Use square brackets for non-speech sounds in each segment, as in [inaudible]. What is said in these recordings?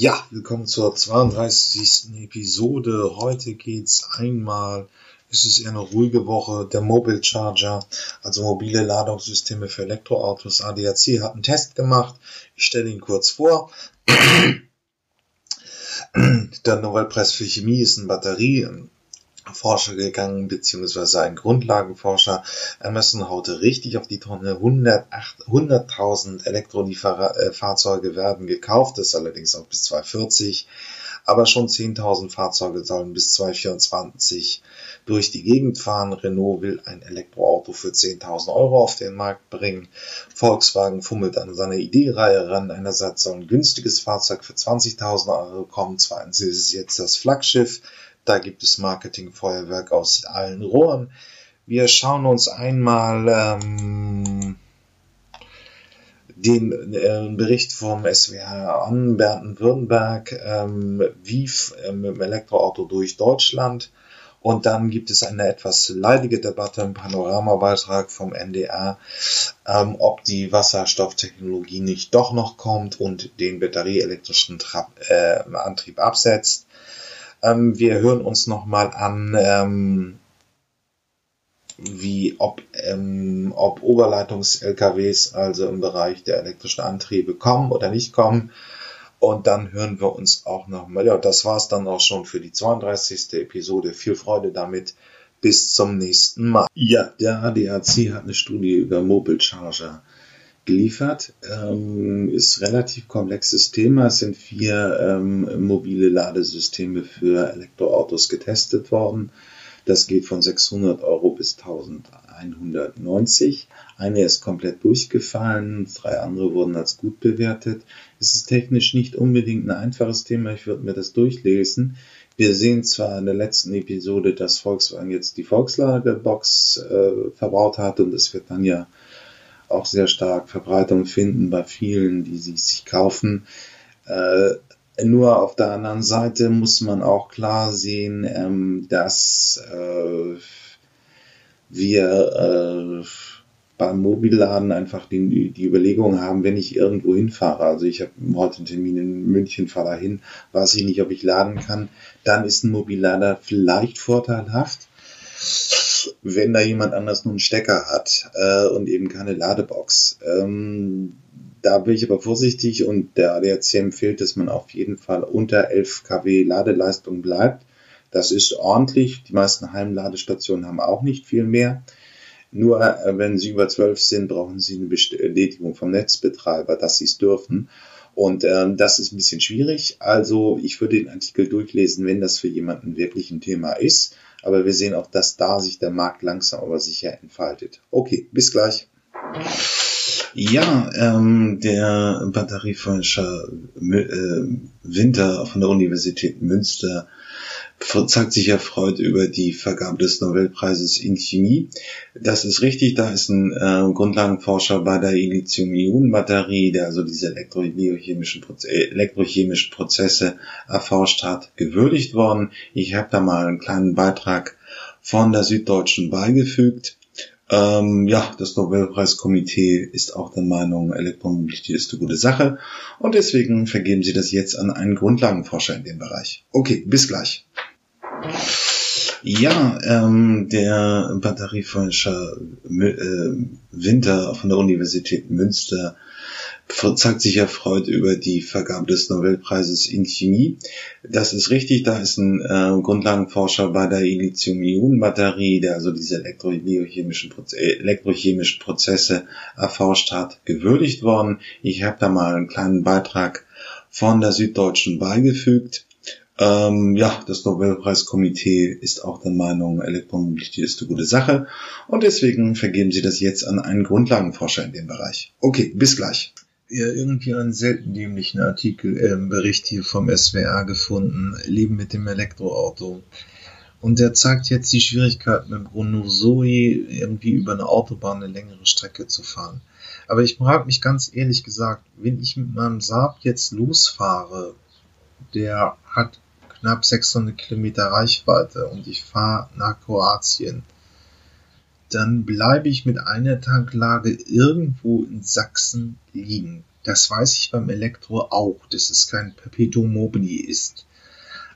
Ja, willkommen zur 32. Episode. Heute geht's einmal, ist es eher eine ruhige Woche, der Mobile Charger, also mobile Ladungssysteme für Elektroautos. ADAC hat einen Test gemacht. Ich stelle ihn kurz vor. [clears throat] Der Nobelpreis für Chemie ist ein Batterie, Forscher gegangen, beziehungsweise ein Grundlagenforscher. Amazon haute richtig auf die Tonne. 100.000 Elektrolieferfahrzeuge werden gekauft, das allerdings auch bis 2040. Aber schon 10.000 Fahrzeuge sollen bis 2024 durch die Gegend fahren. Renault will ein Elektroauto für 10.000 Euro auf den Markt bringen. Volkswagen fummelt an seiner Idee-Reihe ran. Einerseits soll ein günstiges Fahrzeug für 20.000 Euro kommen. Zweitens ist es jetzt das Flaggschiff da gibt es Marketingfeuerwerk aus allen Rohren. Wir schauen uns einmal ähm, den äh, Bericht vom SWR an, Baden-Württemberg, ähm, wie äh, mit dem Elektroauto durch Deutschland. Und dann gibt es eine etwas leidige Debatte im Panoramabeitrag vom NDR, ähm, ob die Wasserstofftechnologie nicht doch noch kommt und den batterieelektrischen Trab, äh, Antrieb absetzt. Ähm, wir hören uns nochmal an, ähm, wie ob, ähm, ob Oberleitungs-LKWs, also im Bereich der elektrischen Antriebe, kommen oder nicht kommen. Und dann hören wir uns auch nochmal. Ja, das war's dann auch schon für die 32. Episode. Viel Freude damit. Bis zum nächsten Mal. Ja, der ADAC hat eine Studie über Mobile Charger geliefert. Ähm, ist relativ komplexes Thema. Es sind vier ähm, mobile Ladesysteme für Elektroautos getestet worden. Das geht von 600 Euro bis 1190. Eine ist komplett durchgefallen, drei andere wurden als gut bewertet. Es ist technisch nicht unbedingt ein einfaches Thema. Ich würde mir das durchlesen. Wir sehen zwar in der letzten Episode, dass Volkswagen jetzt die Volkslagerbox äh, verbaut hat und es wird dann ja auch sehr stark Verbreitung finden bei vielen, die sie sich kaufen. Äh, nur auf der anderen Seite muss man auch klar sehen, ähm, dass äh, wir äh, beim Mobilladen einfach die, die Überlegung haben, wenn ich irgendwo hinfahre, also ich habe heute einen Termin in München, fahre dahin, weiß ich nicht, ob ich laden kann, dann ist ein Mobillader vielleicht vorteilhaft wenn da jemand anders nur einen Stecker hat äh, und eben keine Ladebox. Ähm, da bin ich aber vorsichtig und der ADAC empfiehlt, dass man auf jeden Fall unter 11 kW Ladeleistung bleibt. Das ist ordentlich. Die meisten Heimladestationen haben auch nicht viel mehr. Nur äh, wenn sie über 12 sind, brauchen sie eine Bestätigung vom Netzbetreiber, dass sie es dürfen. Und ähm, das ist ein bisschen schwierig. Also ich würde den Artikel durchlesen, wenn das für jemanden wirklich ein Thema ist. Aber wir sehen auch, dass da sich der Markt langsam aber sicher entfaltet. Okay, bis gleich. Ja, ähm, der Batterieforscher äh, Winter von der Universität Münster zeigt sich erfreut über die Vergabe des Nobelpreises in Chemie. Das ist richtig, da ist ein äh, Grundlagenforscher bei der Lithium-Ionen-Batterie, der also diese elektrochemischen, Proze äh, elektrochemischen Prozesse erforscht hat, gewürdigt worden. Ich habe da mal einen kleinen Beitrag von der Süddeutschen beigefügt. Ähm, ja, das Nobelpreiskomitee ist auch der Meinung, Elektromobilität ist eine gute Sache und deswegen vergeben sie das jetzt an einen Grundlagenforscher in dem Bereich. Okay, bis gleich. Ja, ähm, der Batterieforscher äh, Winter von der Universität Münster zeigt sich erfreut über die Vergabe des Nobelpreises in Chemie. Das ist richtig, da ist ein äh, Grundlagenforscher bei der Lithium-Ionen-Batterie, der also diese elektrochemischen, Proze elektrochemischen Prozesse erforscht hat, gewürdigt worden. Ich habe da mal einen kleinen Beitrag von der Süddeutschen beigefügt. Ähm, ja, das Nobelpreiskomitee ist auch der Meinung, Elektromobilität ist eine gute Sache und deswegen vergeben sie das jetzt an einen Grundlagenforscher in dem Bereich. Okay, bis gleich ja irgendwie einen selten dämlichen Artikel, äh, Bericht hier vom SWR gefunden, Leben mit dem Elektroauto. Und der zeigt jetzt die Schwierigkeit mit Renault Zoe irgendwie über eine Autobahn eine längere Strecke zu fahren. Aber ich frage mich ganz ehrlich gesagt, wenn ich mit meinem Saab jetzt losfahre, der hat knapp 600 Kilometer Reichweite und ich fahre nach Kroatien, dann bleibe ich mit einer Tanklage irgendwo in Sachsen liegen. Das weiß ich beim Elektro auch, dass es kein Perpetuum mobile ist.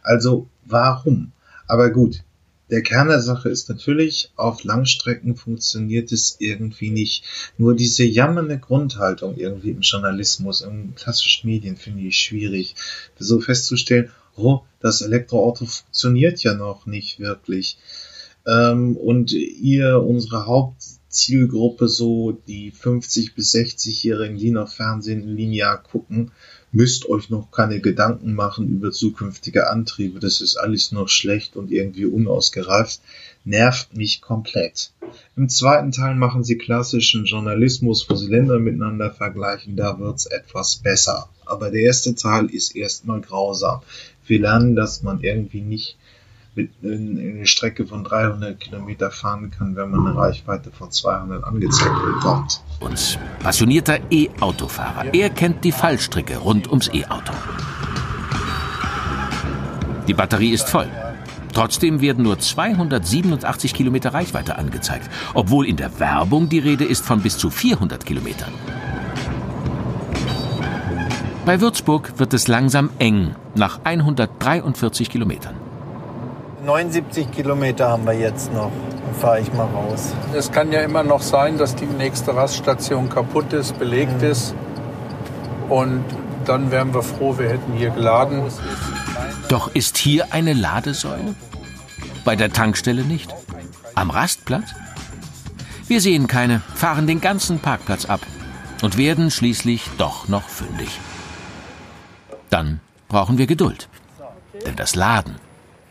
Also warum? Aber gut, der Kern der Sache ist natürlich, auf Langstrecken funktioniert es irgendwie nicht. Nur diese jammernde Grundhaltung irgendwie im Journalismus, in klassischen Medien finde ich schwierig. So festzustellen, oh, das Elektroauto funktioniert ja noch nicht wirklich. Ähm, und ihr, unsere Hauptzielgruppe, so die 50 bis 60-Jährigen, die noch Fernsehen linear gucken, müsst euch noch keine Gedanken machen über zukünftige Antriebe. Das ist alles noch schlecht und irgendwie unausgereift. Nervt mich komplett. Im zweiten Teil machen sie klassischen Journalismus, wo sie Länder miteinander vergleichen. Da wird's etwas besser. Aber der erste Teil ist erstmal grausam. Wir lernen, dass man irgendwie nicht mit eine Strecke von 300 Kilometer fahren kann, wenn man eine Reichweite von 200 angezeigt bekommt. Uns passionierter E-Autofahrer. Er kennt die Fallstricke rund ums E-Auto. Die Batterie ist voll. Trotzdem werden nur 287 Kilometer Reichweite angezeigt, obwohl in der Werbung die Rede ist von bis zu 400 Kilometern. Bei Würzburg wird es langsam eng nach 143 Kilometern. 79 Kilometer haben wir jetzt noch. Dann fahre ich mal raus. Es kann ja immer noch sein, dass die nächste Raststation kaputt ist, belegt mhm. ist. Und dann wären wir froh, wir hätten hier geladen. Doch ist hier eine Ladesäule? Bei der Tankstelle nicht? Am Rastplatz? Wir sehen keine, fahren den ganzen Parkplatz ab und werden schließlich doch noch fündig. Dann brauchen wir Geduld. Denn das Laden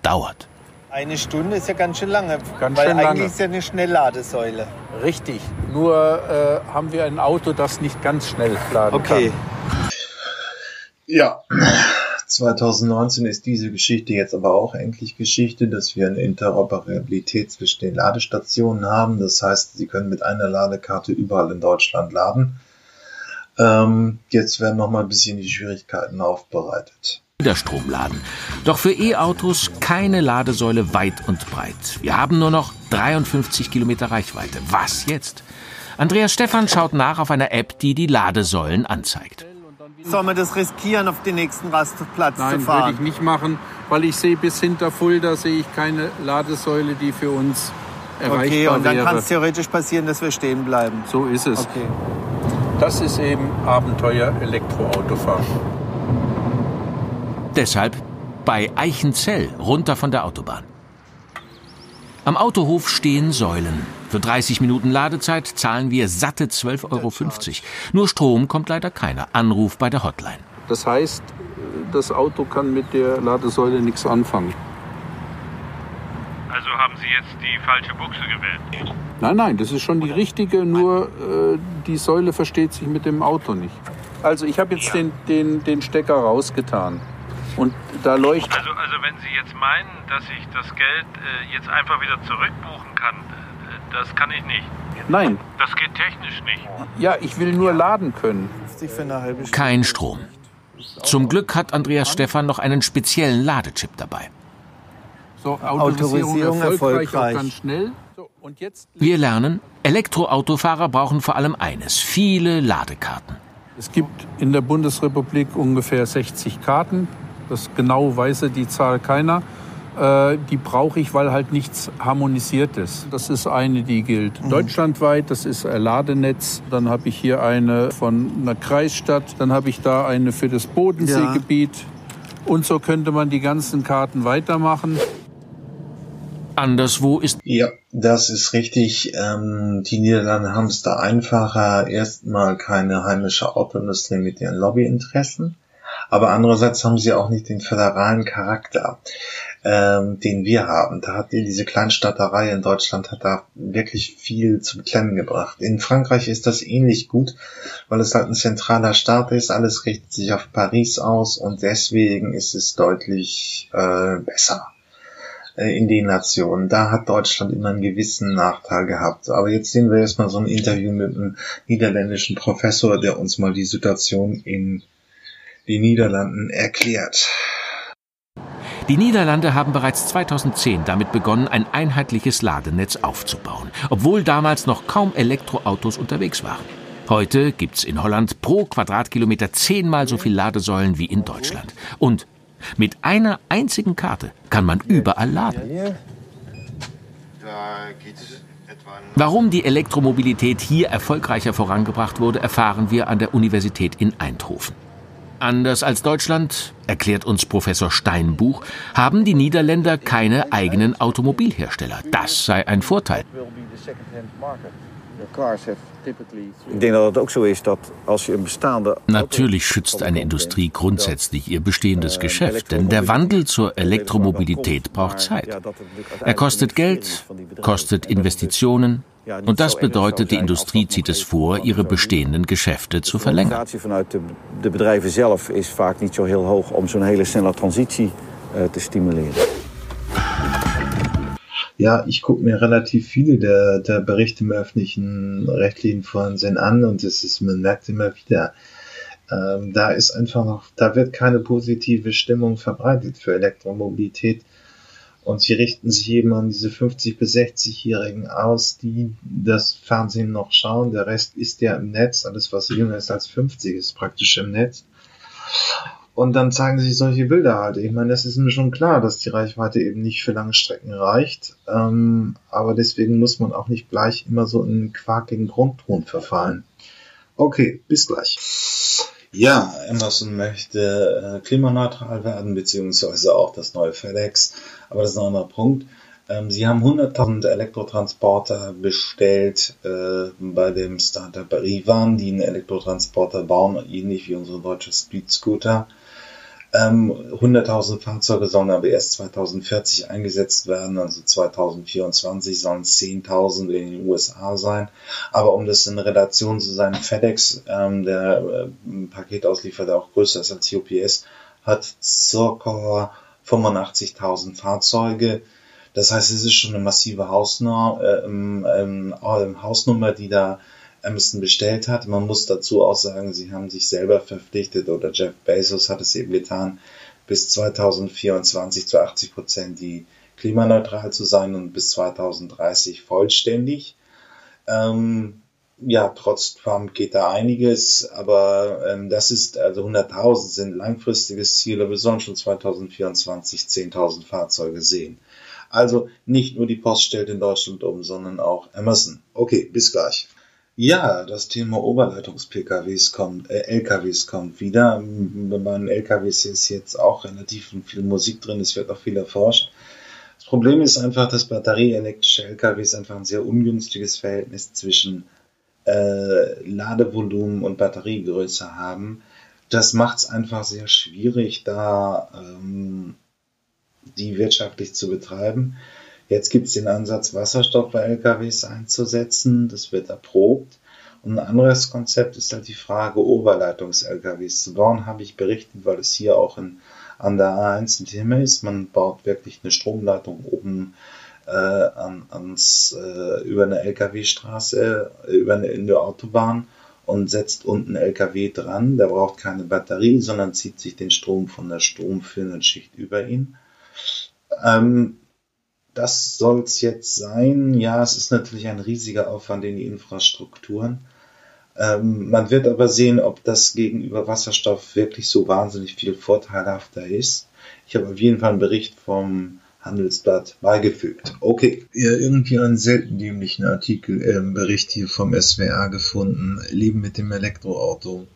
dauert. Eine Stunde ist ja ganz schön lange, ganz weil schön eigentlich lange. ist ja eine Schnellladesäule. Richtig, nur äh, haben wir ein Auto, das nicht ganz schnell laden okay. kann. Ja, 2019 ist diese Geschichte jetzt aber auch endlich Geschichte, dass wir eine Interoperabilität zwischen den Ladestationen haben. Das heißt, Sie können mit einer Ladekarte überall in Deutschland laden. Ähm, jetzt werden noch mal ein bisschen die Schwierigkeiten aufbereitet. Widerstrom laden. Doch für E-Autos keine Ladesäule weit und breit. Wir haben nur noch 53 Kilometer Reichweite. Was jetzt? Andreas Stephan schaut nach auf einer App, die die Ladesäulen anzeigt. Soll man das riskieren, auf den nächsten Rastplatz Nein, zu fahren? würde ich nicht machen, weil ich sehe bis hinter Fulda sehe ich keine Ladesäule, die für uns erreichbar okay, und dann wäre. kann es theoretisch passieren, dass wir stehen bleiben. So ist es. Okay. Das ist eben Abenteuer Elektroautofahren. Deshalb bei Eichenzell runter von der Autobahn. Am Autohof stehen Säulen. Für 30 Minuten Ladezeit zahlen wir satte 12,50 Euro. Nur Strom kommt leider keiner. Anruf bei der Hotline. Das heißt, das Auto kann mit der Ladesäule nichts anfangen. Sie jetzt die falsche Buchse gewählt? Nein, nein, das ist schon die richtige, nur äh, die Säule versteht sich mit dem Auto nicht. Also ich habe jetzt ja. den, den, den Stecker rausgetan. Und da leuchtet. Also, also wenn Sie jetzt meinen, dass ich das Geld äh, jetzt einfach wieder zurückbuchen kann, äh, das kann ich nicht. Nein. Das geht technisch nicht. Ja, ich will nur laden können. Kein Strom. Zum Glück hat Andreas Stephan noch einen speziellen Ladechip dabei. So, Autorisierung, erfolgreich, erfolgreich. ganz schnell. So, und jetzt Wir lernen, Elektroautofahrer brauchen vor allem eines, viele Ladekarten. Es gibt in der Bundesrepublik ungefähr 60 Karten. Das genau weiß die Zahl keiner. Äh, die brauche ich, weil halt nichts harmonisiert ist. Das ist eine, die gilt mhm. deutschlandweit. Das ist ein Ladenetz. Dann habe ich hier eine von einer Kreisstadt. Dann habe ich da eine für das Bodenseegebiet. Ja. Und so könnte man die ganzen Karten weitermachen. Anderswo ist. Ja, das ist richtig. Ähm, die Niederlande haben es da einfacher. Erstmal keine heimische Autoindustrie mit ihren Lobbyinteressen aber andererseits haben sie auch nicht den föderalen Charakter, ähm, den wir haben. Da hat diese Kleinstadterei in Deutschland hat da wirklich viel zu beklemmen gebracht. In Frankreich ist das ähnlich gut, weil es halt ein zentraler Staat ist, alles richtet sich auf Paris aus und deswegen ist es deutlich äh, besser in den Nationen. Da hat Deutschland immer einen gewissen Nachteil gehabt. Aber jetzt sehen wir erstmal so ein Interview mit einem niederländischen Professor, der uns mal die Situation in den Niederlanden erklärt. Die Niederlande haben bereits 2010 damit begonnen, ein einheitliches Ladenetz aufzubauen, obwohl damals noch kaum Elektroautos unterwegs waren. Heute gibt's in Holland pro Quadratkilometer zehnmal so viel Ladesäulen wie in Deutschland. Und mit einer einzigen Karte kann man überall laden. Warum die Elektromobilität hier erfolgreicher vorangebracht wurde, erfahren wir an der Universität in Eindhoven. Anders als Deutschland, erklärt uns Professor Steinbuch, haben die Niederländer keine eigenen Automobilhersteller. Das sei ein Vorteil. Ich denke dat het ook zo is dat als je een bestaande. Natürlich schützt eine Industrie grundsätzlich ihr bestehendes Geschäft, denn der Wandel zur Elektromobilität braucht Zeit. Er kostet Geld, kostet Investitionen, und das bedeutet, die Industrie zieht es vor, ihre bestehenden Geschäfte zu verlängern. De vanuit de, de bedrijven zelf is vaak niet zo heel hoog om zo'n hele snelle transitie uh, te stimuleren. Ja, ich gucke mir relativ viele der, der Berichte im öffentlichen rechtlichen Fernsehen an und es ist, man merkt immer wieder, ähm, da ist einfach noch, da wird keine positive Stimmung verbreitet für Elektromobilität. Und sie richten sich eben an diese 50- bis 60-Jährigen aus, die das Fernsehen noch schauen. Der Rest ist ja im Netz. Alles, was jünger ist als 50, ist praktisch im Netz. Und dann zeigen sich solche Bilder halt. Ich meine, das ist mir schon klar, dass die Reichweite eben nicht für lange Strecken reicht. Ähm, aber deswegen muss man auch nicht gleich immer so in einen quakigen Grundton verfallen. Okay, bis gleich. Ja, Amazon möchte äh, klimaneutral werden, beziehungsweise auch das neue FedEx. Aber das ist ein anderer Punkt. Ähm, sie haben 100.000 Elektrotransporter bestellt äh, bei dem Startup Rivan, die einen Elektrotransporter bauen, ähnlich wie unsere deutsche Speed Scooter. Ähm, 100.000 Fahrzeuge sollen aber erst 2040 eingesetzt werden, also 2024 sollen 10.000 in den USA sein. Aber um das in Relation zu sein, FedEx, ähm, der äh, Paketauslieferer, auch größer ist als UPS, hat circa 85.000 Fahrzeuge. Das heißt, es ist schon eine massive Hausnummer, äh, ähm, ähm, Hausnummer die da Amazon bestellt hat. Man muss dazu auch sagen, sie haben sich selber verpflichtet oder Jeff Bezos hat es eben getan, bis 2024 zu 80 Prozent die klimaneutral zu sein und bis 2030 vollständig. Ähm, ja, trotz Trump geht da einiges, aber ähm, das ist, also 100.000 sind langfristiges Ziel, aber wir sollen schon 2024 10.000 Fahrzeuge sehen. Also nicht nur die Post stellt in Deutschland um, sondern auch Amazon. Okay, bis gleich. Ja, das Thema Oberleitungs-PKWs kommt, äh, LKWs kommt wieder. Bei den LKWs ist jetzt auch relativ viel Musik drin, es wird auch viel erforscht. Das Problem ist einfach, dass batterieelektrische LKWs einfach ein sehr ungünstiges Verhältnis zwischen äh, Ladevolumen und Batteriegröße haben. Das macht es einfach sehr schwierig, da ähm, die wirtschaftlich zu betreiben. Jetzt gibt es den Ansatz, Wasserstoff bei LKWs einzusetzen. Das wird erprobt. Und ein anderes Konzept ist halt die Frage, Oberleitungs-LKWs zu bauen, habe ich berichtet, weil es hier auch in, an der A1 ein Thema ist. Man baut wirklich eine Stromleitung oben äh, an, ans, äh, über eine LKW-Straße, äh, über eine, in der Autobahn und setzt unten LKW dran. Der braucht keine Batterie, sondern zieht sich den Strom von der stromführenden Schicht über ihn. Ähm, das soll es jetzt sein. Ja, es ist natürlich ein riesiger Aufwand in die Infrastrukturen. Ähm, man wird aber sehen, ob das gegenüber Wasserstoff wirklich so wahnsinnig viel vorteilhafter ist. Ich habe auf jeden Fall einen Bericht vom Handelsblatt beigefügt. Okay. Ja, irgendwie einen selten dämlichen Artikel, äh, Bericht hier vom SWR gefunden. Leben mit dem Elektroauto.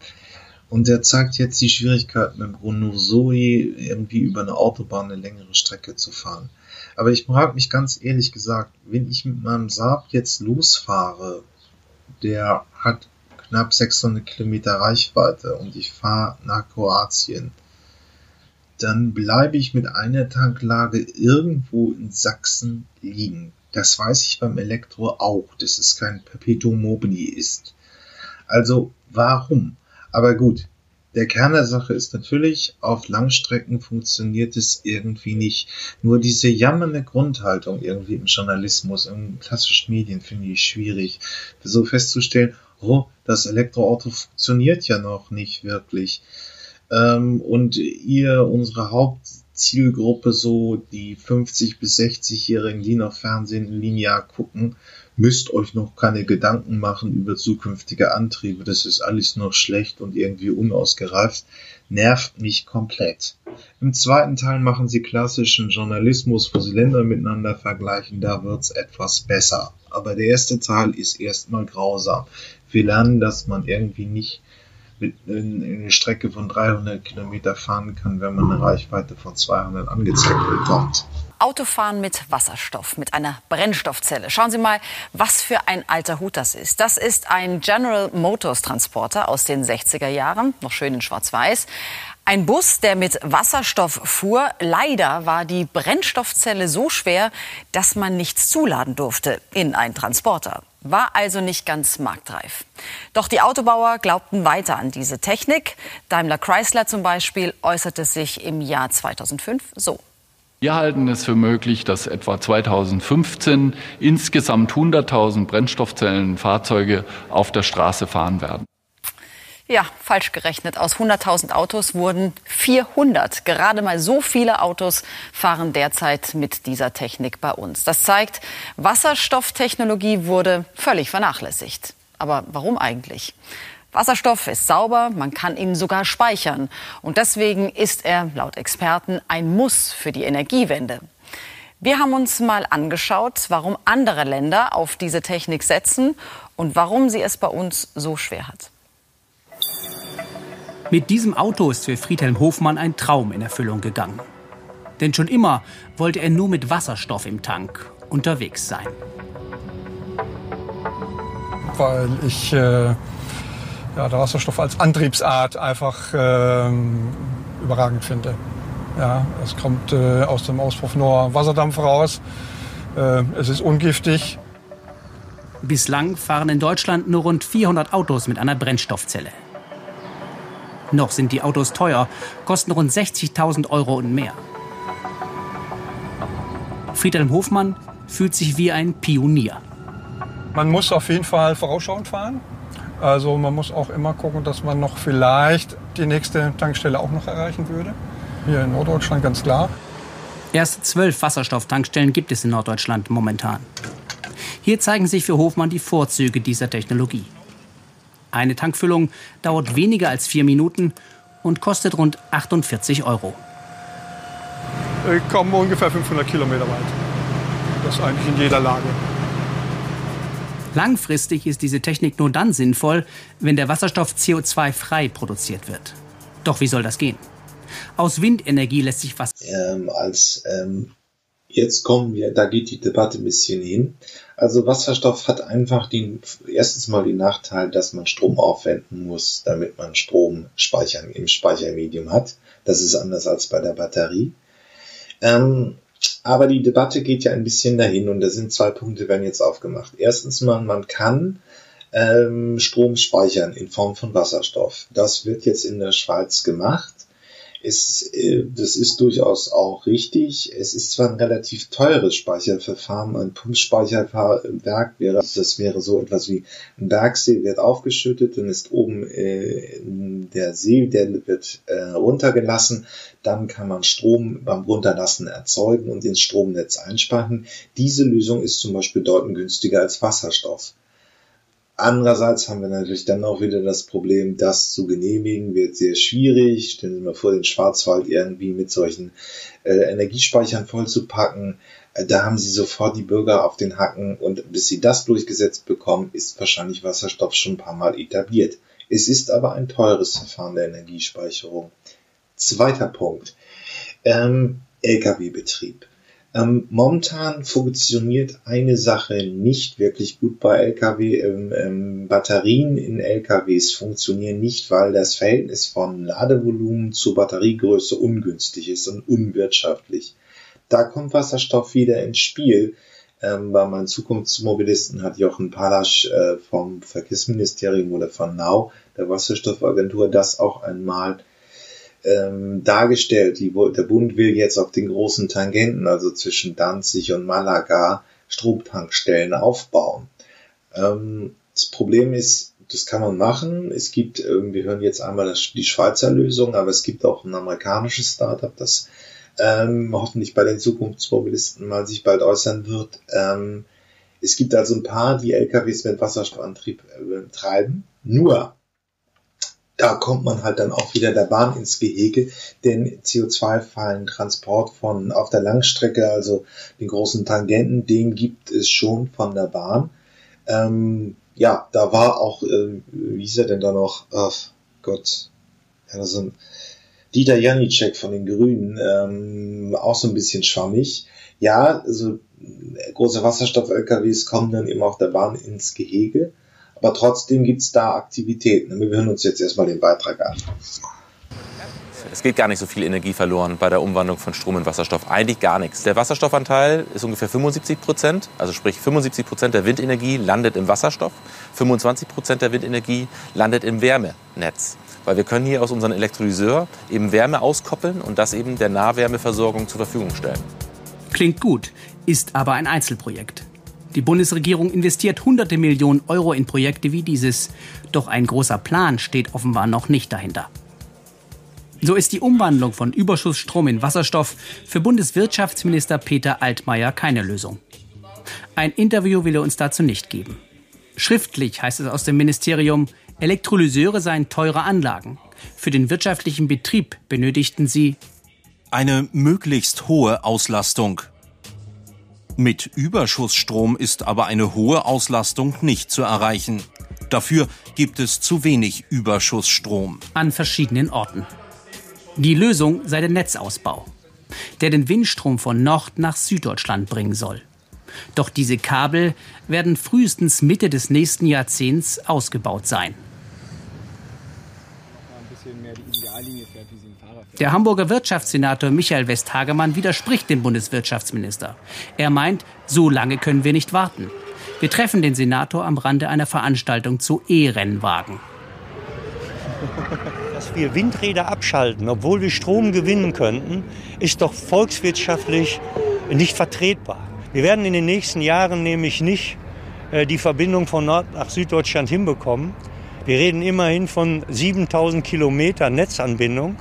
Und der zeigt jetzt die Schwierigkeiten mit Renault Zoe irgendwie über eine Autobahn eine längere Strecke zu fahren. Aber ich frage mich ganz ehrlich gesagt, wenn ich mit meinem Saab jetzt losfahre, der hat knapp 600 Kilometer Reichweite und ich fahre nach Kroatien, dann bleibe ich mit einer Tanklage irgendwo in Sachsen liegen. Das weiß ich beim Elektro auch, dass es kein Perpetuum mobile ist. Also warum? Aber gut, der Kern der Sache ist natürlich, auf Langstrecken funktioniert es irgendwie nicht. Nur diese jammernde Grundhaltung irgendwie im Journalismus, in klassischen Medien finde ich schwierig. So festzustellen, oh, das Elektroauto funktioniert ja noch nicht wirklich. Ähm, und ihr, unsere Hauptzielgruppe, so die 50 bis 60-Jährigen, die noch Fernsehen linear gucken, müsst euch noch keine Gedanken machen über zukünftige Antriebe, das ist alles noch schlecht und irgendwie unausgereift, nervt mich komplett. Im zweiten Teil machen sie klassischen Journalismus, wo sie Länder miteinander vergleichen, da wird's etwas besser. Aber der erste Teil ist erstmal grausam. Wir lernen, dass man irgendwie nicht eine Strecke von 300 Kilometer fahren kann, wenn man eine Reichweite von 200 angezeigt bekommt. Autofahren mit Wasserstoff, mit einer Brennstoffzelle. Schauen Sie mal, was für ein alter Hut das ist. Das ist ein General Motors Transporter aus den 60er Jahren, noch schön in Schwarz-Weiß. Ein Bus, der mit Wasserstoff fuhr. Leider war die Brennstoffzelle so schwer, dass man nichts zuladen durfte in einen Transporter. War also nicht ganz marktreif. Doch die Autobauer glaubten weiter an diese Technik. Daimler Chrysler zum Beispiel äußerte sich im Jahr 2005 so. Wir halten es für möglich, dass etwa 2015 insgesamt 100.000 Brennstoffzellenfahrzeuge auf der Straße fahren werden. Ja, falsch gerechnet. Aus 100.000 Autos wurden 400. Gerade mal so viele Autos fahren derzeit mit dieser Technik bei uns. Das zeigt, Wasserstofftechnologie wurde völlig vernachlässigt. Aber warum eigentlich? Wasserstoff ist sauber, man kann ihn sogar speichern. Und deswegen ist er laut Experten ein Muss für die Energiewende. Wir haben uns mal angeschaut, warum andere Länder auf diese Technik setzen und warum sie es bei uns so schwer hat. Mit diesem Auto ist für Friedhelm Hofmann ein Traum in Erfüllung gegangen. Denn schon immer wollte er nur mit Wasserstoff im Tank unterwegs sein. Weil ich äh ja, der Wasserstoff als Antriebsart einfach ähm, überragend finde. Ja, es kommt äh, aus dem Auspuff nur Wasserdampf raus. Äh, es ist ungiftig. Bislang fahren in Deutschland nur rund 400 Autos mit einer Brennstoffzelle. Noch sind die Autos teuer, kosten rund 60.000 Euro und mehr. Friedhelm Hofmann fühlt sich wie ein Pionier. Man muss auf jeden Fall vorausschauend fahren. Also man muss auch immer gucken, dass man noch vielleicht die nächste Tankstelle auch noch erreichen würde. Hier in Norddeutschland ganz klar. Erst zwölf Wasserstofftankstellen gibt es in Norddeutschland momentan. Hier zeigen sich für Hofmann die Vorzüge dieser Technologie. Eine Tankfüllung dauert weniger als vier Minuten und kostet rund 48 Euro. Wir kommen ungefähr 500 Kilometer weit. Das ist eigentlich in jeder Lage. Langfristig ist diese Technik nur dann sinnvoll, wenn der Wasserstoff CO2-frei produziert wird. Doch wie soll das gehen? Aus Windenergie lässt sich was. Ähm, als ähm, jetzt kommen wir, da geht die Debatte ein bisschen hin. Also Wasserstoff hat einfach den erstens mal den Nachteil, dass man Strom aufwenden muss, damit man Strom speichern im Speichermedium hat. Das ist anders als bei der Batterie. Ähm, aber die Debatte geht ja ein bisschen dahin und da sind zwei Punkte werden jetzt aufgemacht. Erstens mal, man kann ähm, Strom speichern in Form von Wasserstoff. Das wird jetzt in der Schweiz gemacht. Es, äh, das ist durchaus auch richtig. Es ist zwar ein relativ teures Speicherverfahren. Ein Pumpspeicherwerk wäre, das wäre so etwas wie ein Bergsee wird aufgeschüttet und ist oben äh, der See, der wird äh, runtergelassen. Dann kann man Strom beim Runterlassen erzeugen und ins Stromnetz einspeisen. Diese Lösung ist zum Beispiel bedeutend günstiger als Wasserstoff. Andererseits haben wir natürlich dann auch wieder das Problem, das zu genehmigen wird sehr schwierig. Stellen Sie mal vor, den Schwarzwald irgendwie mit solchen äh, Energiespeichern vollzupacken. Äh, da haben Sie sofort die Bürger auf den Hacken und bis Sie das durchgesetzt bekommen, ist wahrscheinlich Wasserstoff schon ein paar Mal etabliert. Es ist aber ein teures Verfahren der Energiespeicherung. Zweiter Punkt. Ähm, Lkw-Betrieb. Ähm, momentan funktioniert eine Sache nicht wirklich gut bei Lkw. Ähm, ähm, Batterien in Lkws funktionieren nicht, weil das Verhältnis von Ladevolumen zur Batteriegröße ungünstig ist und unwirtschaftlich. Da kommt Wasserstoff wieder ins Spiel. Ähm, bei meinen Zukunftsmobilisten hat Jochen Palasch äh, vom Verkehrsministerium oder von NAU, der Wasserstoffagentur, das auch einmal ähm, dargestellt. Die, der Bund will jetzt auf den großen Tangenten, also zwischen Danzig und Malaga, Stromtankstellen aufbauen. Ähm, das Problem ist, das kann man machen. Es gibt, äh, wir hören jetzt einmal das, die Schweizer Lösung, aber es gibt auch ein amerikanisches Startup, das ähm, hoffentlich bei den Zukunftsmobilisten mal sich bald äußern wird. Ähm, Es gibt also ein paar, die LKWs mit Wasserstoffantrieb äh, treiben. Nur, da kommt man halt dann auch wieder der Bahn ins Gehege, denn CO2-freien Transport von auf der Langstrecke, also den großen Tangenten, den gibt es schon von der Bahn. Ähm, ja, da war auch, äh, wie hieß er denn da noch? Ach Gott, ja, das ein Dieter Janicek von den Grünen, ähm, auch so ein bisschen schwammig. Ja, also große Wasserstoff-LKWs kommen dann eben auf der Bahn ins Gehege, aber trotzdem gibt's da Aktivitäten. Wir hören uns jetzt erstmal den Beitrag an. Es geht gar nicht so viel Energie verloren bei der Umwandlung von Strom in Wasserstoff. Eigentlich gar nichts. Der Wasserstoffanteil ist ungefähr 75 Prozent. Also sprich 75 Prozent der Windenergie landet im Wasserstoff. 25 Prozent der Windenergie landet im Wärmenetz. Weil wir können hier aus unserem Elektrolyseur eben Wärme auskoppeln und das eben der Nahwärmeversorgung zur Verfügung stellen. Klingt gut, ist aber ein Einzelprojekt. Die Bundesregierung investiert hunderte Millionen Euro in Projekte wie dieses. Doch ein großer Plan steht offenbar noch nicht dahinter. So ist die Umwandlung von Überschussstrom in Wasserstoff für Bundeswirtschaftsminister Peter Altmaier keine Lösung. Ein Interview will er uns dazu nicht geben. Schriftlich heißt es aus dem Ministerium, Elektrolyseure seien teure Anlagen. Für den wirtschaftlichen Betrieb benötigten sie eine möglichst hohe Auslastung. Mit Überschussstrom ist aber eine hohe Auslastung nicht zu erreichen. Dafür gibt es zu wenig Überschussstrom. An verschiedenen Orten. Die Lösung sei der Netzausbau, der den Windstrom von Nord nach Süddeutschland bringen soll. Doch diese Kabel werden frühestens Mitte des nächsten Jahrzehnts ausgebaut sein. Der Hamburger Wirtschaftssenator Michael Westhagemann widerspricht dem Bundeswirtschaftsminister. Er meint, so lange können wir nicht warten. Wir treffen den Senator am Rande einer Veranstaltung zu E-Rennwagen. [laughs] Dass wir Windräder abschalten, obwohl wir Strom gewinnen könnten, ist doch volkswirtschaftlich nicht vertretbar. Wir werden in den nächsten Jahren nämlich nicht äh, die Verbindung von Nord nach Süddeutschland hinbekommen. Wir reden immerhin von 7000 Kilometern Netzanbindung.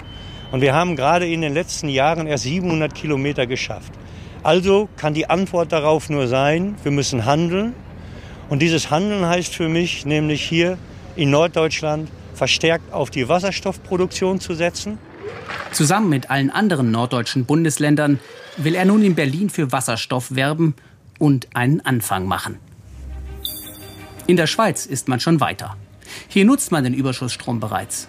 Und wir haben gerade in den letzten Jahren erst 700 Kilometer geschafft. Also kann die Antwort darauf nur sein, wir müssen handeln. Und dieses Handeln heißt für mich nämlich hier in Norddeutschland verstärkt auf die Wasserstoffproduktion zu setzen. Zusammen mit allen anderen norddeutschen Bundesländern will er nun in Berlin für Wasserstoff werben und einen Anfang machen. In der Schweiz ist man schon weiter. Hier nutzt man den Überschussstrom bereits.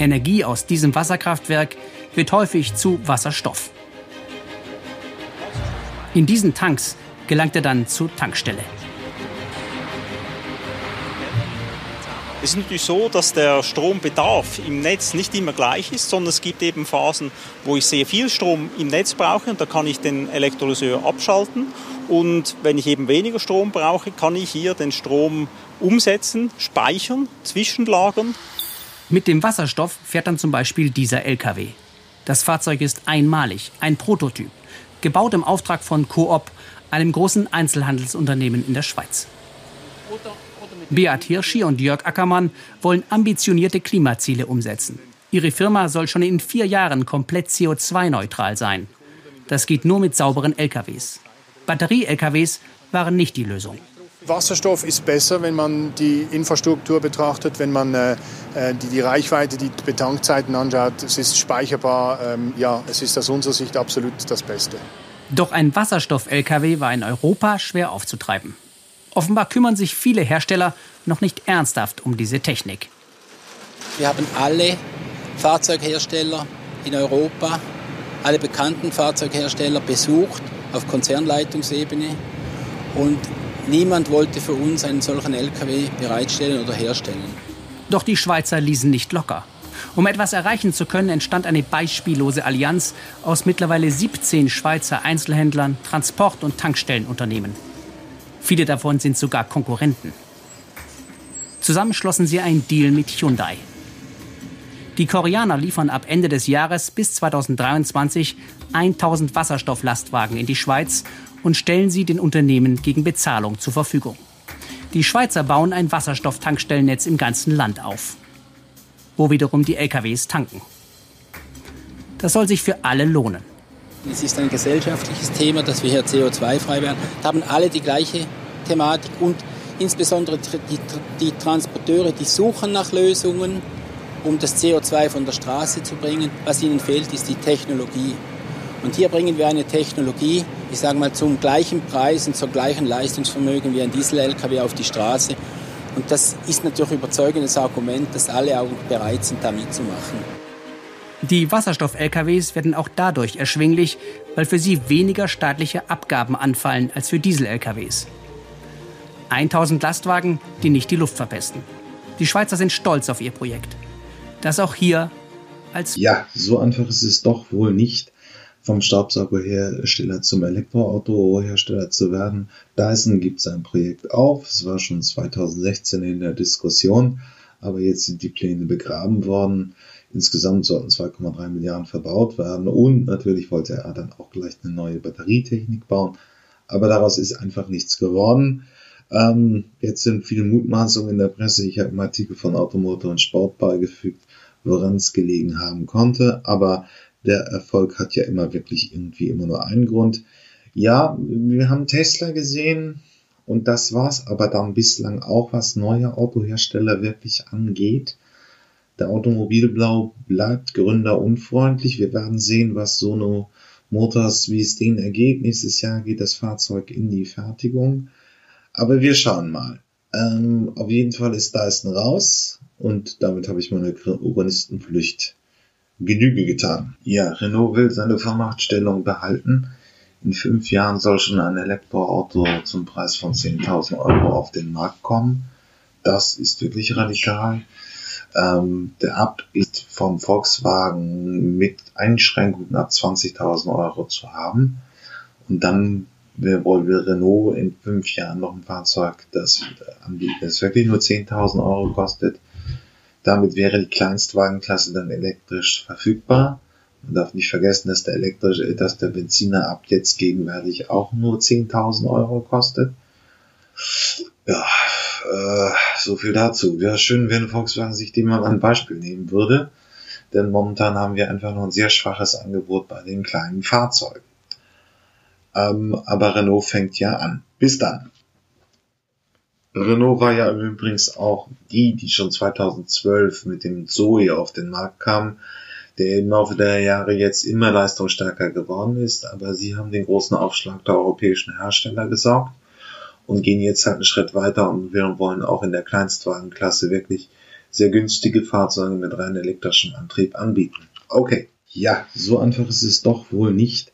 Energie aus diesem Wasserkraftwerk wird häufig zu Wasserstoff. In diesen Tanks gelangt er dann zur Tankstelle. Es ist natürlich so, dass der Strombedarf im Netz nicht immer gleich ist, sondern es gibt eben Phasen, wo ich sehr viel Strom im Netz brauche und da kann ich den Elektrolyseur abschalten. Und wenn ich eben weniger Strom brauche, kann ich hier den Strom umsetzen, speichern, zwischenlagern mit dem Wasserstoff fährt dann zum Beispiel dieser LKW. Das Fahrzeug ist einmalig, ein Prototyp, gebaut im Auftrag von Coop, einem großen Einzelhandelsunternehmen in der Schweiz. Beat Hirschi und Jörg Ackermann wollen ambitionierte Klimaziele umsetzen. Ihre Firma soll schon in vier Jahren komplett CO2-neutral sein. Das geht nur mit sauberen LKWs. Batterie-LKWs waren nicht die Lösung. Wasserstoff ist besser, wenn man die Infrastruktur betrachtet, wenn man äh, äh, die, die, Reichweite, die Betankzeiten anschaut. Es ist speicherbar. Ähm, ja, es ist aus unserer Sicht absolut das Beste. Doch ein Wasserstoff-Lkw war in Europa schwer aufzutreiben. Offenbar kümmern sich viele Hersteller noch nicht ernsthaft um diese Technik. Wir haben alle Fahrzeughersteller in Europa, alle bekannten Fahrzeughersteller besucht auf Konzernleitungsebene und Niemand wollte für uns einen solchen LKW bereitstellen oder herstellen. Doch die Schweizer ließen nicht locker. Um etwas erreichen zu können, entstand eine beispiellose Allianz aus mittlerweile 17 Schweizer Einzelhändlern, Transport- und Tankstellenunternehmen. Viele davon sind sogar Konkurrenten. Zusammen schlossen sie einen Deal mit Hyundai. Die Koreaner liefern ab Ende des Jahres bis 2023 1000 Wasserstofflastwagen in die Schweiz und stellen sie den Unternehmen gegen Bezahlung zur Verfügung. Die Schweizer bauen ein Wasserstofftankstellennetz im ganzen Land auf, wo wiederum die LKWs tanken. Das soll sich für alle lohnen. Es ist ein gesellschaftliches Thema, dass wir hier CO2-frei werden. Da haben alle die gleiche Thematik und insbesondere die, die Transporteure, die suchen nach Lösungen, um das CO2 von der Straße zu bringen. Was ihnen fehlt, ist die Technologie. Und hier bringen wir eine Technologie, ich sage mal, zum gleichen Preis und zum gleichen Leistungsvermögen wie ein Diesel-LKW auf die Straße. Und das ist natürlich ein überzeugendes Argument, dass alle auch bereit sind, da mitzumachen. Die Wasserstoff-LKWs werden auch dadurch erschwinglich, weil für sie weniger staatliche Abgaben anfallen als für Diesel-LKWs. 1000 Lastwagen, die nicht die Luft verpesten. Die Schweizer sind stolz auf ihr Projekt. Das auch hier als. Ja, so einfach ist es doch wohl nicht vom Staubsaugerhersteller zum Elektroautohersteller zu werden. Dyson gibt sein Projekt auf. Es war schon 2016 in der Diskussion, aber jetzt sind die Pläne begraben worden. Insgesamt sollten 2,3 Milliarden verbaut werden und natürlich wollte er dann auch gleich eine neue Batterietechnik bauen. Aber daraus ist einfach nichts geworden. Ähm, jetzt sind viele Mutmaßungen in der Presse. Ich habe einen Artikel von Automotor und Sport beigefügt, woran es gelegen haben konnte. Aber der Erfolg hat ja immer wirklich irgendwie immer nur einen Grund. Ja, wir haben Tesla gesehen und das war's aber dann bislang auch, was neue Autohersteller wirklich angeht. Der Automobilblau bleibt gründerunfreundlich. Wir werden sehen, was Sono Motors, wie es denen ergeht. Nächstes Jahr geht das Fahrzeug in die Fertigung. Aber wir schauen mal. Ähm, auf jeden Fall ist Dyson raus und damit habe ich meine Urbanistenpflicht Genüge getan. Ja, Renault will seine Vormachtstellung behalten. In fünf Jahren soll schon ein Elektroauto zum Preis von 10.000 Euro auf den Markt kommen. Das ist wirklich radikal. Ähm, der Ab ist vom Volkswagen mit Einschränkungen ab 20.000 Euro zu haben. Und dann wollen wir Renault in fünf Jahren noch ein Fahrzeug, das das wirklich nur 10.000 Euro kostet damit wäre die Kleinstwagenklasse dann elektrisch verfügbar. Man darf nicht vergessen, dass der elektrische, dass der Benziner ab jetzt gegenwärtig auch nur 10.000 Euro kostet. Ja, äh, so viel dazu. Wäre schön, wenn Volkswagen sich dem mal ein Beispiel nehmen würde. Denn momentan haben wir einfach noch ein sehr schwaches Angebot bei den kleinen Fahrzeugen. Ähm, aber Renault fängt ja an. Bis dann. Renault war ja übrigens auch die, die schon 2012 mit dem Zoe auf den Markt kam, der im Laufe der Jahre jetzt immer leistungsstärker geworden ist, aber sie haben den großen Aufschlag der europäischen Hersteller gesaugt und gehen jetzt halt einen Schritt weiter und wir wollen auch in der Kleinstwagenklasse wirklich sehr günstige Fahrzeuge mit rein elektrischem Antrieb anbieten. Okay, ja, so einfach ist es doch wohl nicht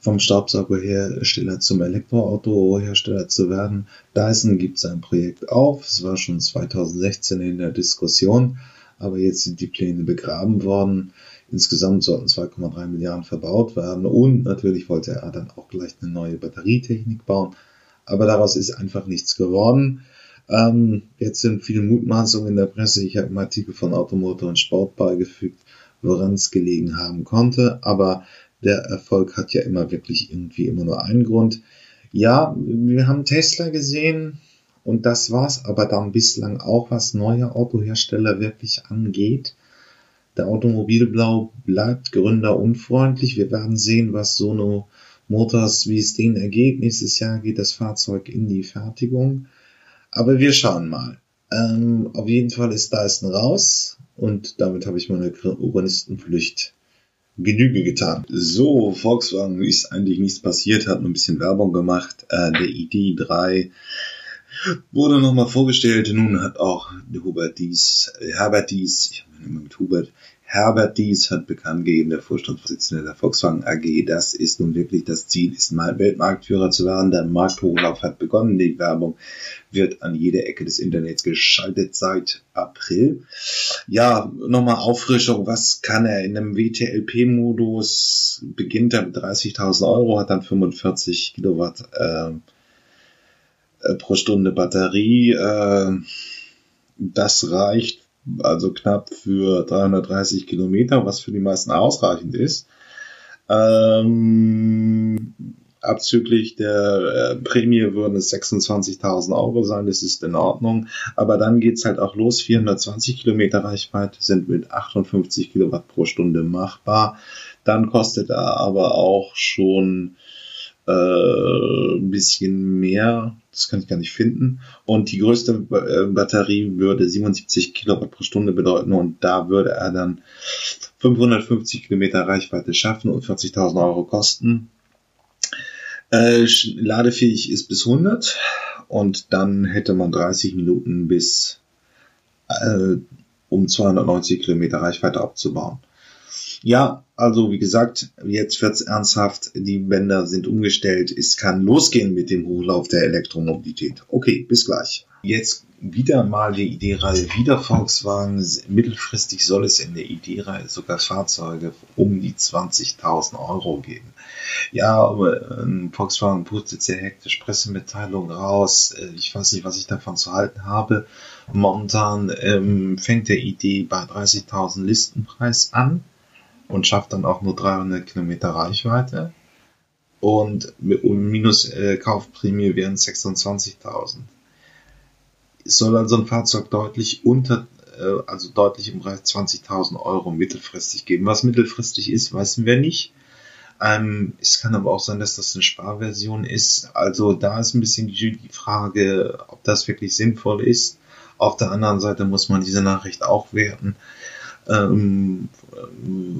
vom Staubsaugerhersteller zum Elektroautohersteller zu werden. Dyson gibt sein Projekt auf. Es war schon 2016 in der Diskussion, aber jetzt sind die Pläne begraben worden. Insgesamt sollten 2,3 Milliarden verbaut werden und natürlich wollte er dann auch gleich eine neue Batterietechnik bauen. Aber daraus ist einfach nichts geworden. Ähm, jetzt sind viele Mutmaßungen in der Presse. Ich habe einen Artikel von Automotor und Sport beigefügt, woran es gelegen haben konnte. Aber der Erfolg hat ja immer wirklich irgendwie immer nur einen Grund. Ja, wir haben Tesla gesehen und das war's aber dann bislang auch, was neue Autohersteller wirklich angeht. Der Automobilblau bleibt gründerunfreundlich. Wir werden sehen, was Sono Motors, wie es denen ergeht. Nächstes Jahr geht das Fahrzeug in die Fertigung. Aber wir schauen mal. Ähm, auf jeden Fall ist Dyson raus und damit habe ich meine Urbanistenpflicht Genüge getan. So, Volkswagen ist eigentlich nichts passiert, hat nur ein bisschen Werbung gemacht. Äh, der ID3 wurde nochmal vorgestellt. Nun hat auch Hubert Dies, Herbert Dies, ich habe immer mit Hubert, Herbert Dies hat bekannt gegeben, der Vorstandsvorsitzende der Volkswagen AG, das ist nun wirklich das Ziel, ist mal Weltmarktführer zu werden. Der Markthochlauf hat begonnen. Die Werbung wird an jede Ecke des Internets geschaltet seit April. Ja, nochmal Auffrischung. Was kann er in einem WTLP-Modus? Beginnt er mit 30.000 Euro, hat dann 45 Kilowatt äh, äh, pro Stunde Batterie. Äh, das reicht also knapp für 330 Kilometer, was für die meisten ausreichend ist. Ähm, abzüglich der äh, Prämie würden es 26.000 Euro sein, das ist in Ordnung. Aber dann geht's halt auch los. 420 Kilometer Reichweite sind mit 58 Kilowatt pro Stunde machbar. Dann kostet er aber auch schon ein bisschen mehr, das kann ich gar nicht finden. Und die größte äh, Batterie würde 77 Kilowatt pro Stunde bedeuten und da würde er dann 550 Kilometer Reichweite schaffen und 40.000 Euro kosten. Äh, ladefähig ist bis 100 und dann hätte man 30 Minuten bis äh, um 290 Kilometer Reichweite abzubauen. Ja, also wie gesagt, jetzt wird's ernsthaft. Die Bänder sind umgestellt. Es kann losgehen mit dem Hochlauf der Elektromobilität. Okay, bis gleich. Jetzt wieder mal die ID-Reihe, wieder Volkswagen. Mittelfristig soll es in der ID-Reihe sogar Fahrzeuge um die 20.000 Euro geben. Ja, aber ähm, Volkswagen pustet sehr hektisch Pressemitteilungen raus. Äh, ich weiß nicht, was ich davon zu halten habe. Momentan ähm, fängt der ID bei 30.000 Listenpreis an und schafft dann auch nur 300 Kilometer Reichweite. Und minus äh, Kaufprämie wären 26.000. Es soll also ein Fahrzeug deutlich unter, äh, also deutlich im Bereich 20.000 Euro mittelfristig geben. Was mittelfristig ist, wissen wir nicht. Ähm, es kann aber auch sein, dass das eine Sparversion ist. Also da ist ein bisschen die Frage, ob das wirklich sinnvoll ist. Auf der anderen Seite muss man diese Nachricht auch werten ähm,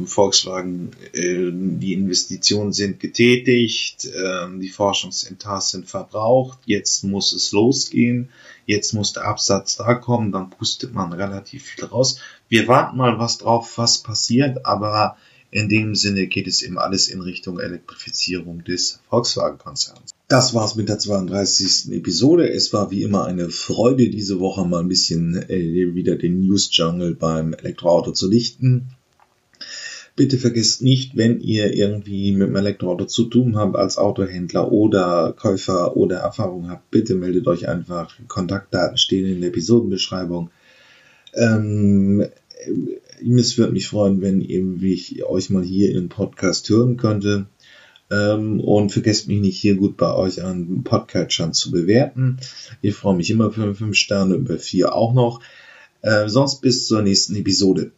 Volkswagen, äh, die Investitionen sind getätigt, äh, die Forschungsintas sind verbraucht, jetzt muss es losgehen, jetzt muss der Absatz da kommen, dann pustet man relativ viel raus. Wir warten mal was drauf, was passiert, aber in dem Sinne geht es eben alles in Richtung Elektrifizierung des Volkswagen-Konzerns. Das war's mit der 32. Episode. Es war wie immer eine Freude, diese Woche mal ein bisschen äh, wieder den News Jungle beim Elektroauto zu lichten. Bitte vergesst nicht, wenn ihr irgendwie mit dem Elektroauto zu tun habt als Autohändler oder Käufer oder Erfahrung habt, bitte meldet euch einfach. Kontaktdaten stehen in der Episodenbeschreibung. Ähm, es würde mich freuen, wenn ich euch mal hier im Podcast hören könnte. Ähm, und vergesst mich nicht hier gut bei euch an Podcatchern zu bewerten. Ich freue mich immer für 5 Sterne bei 4 auch noch. Äh, sonst bis zur nächsten Episode.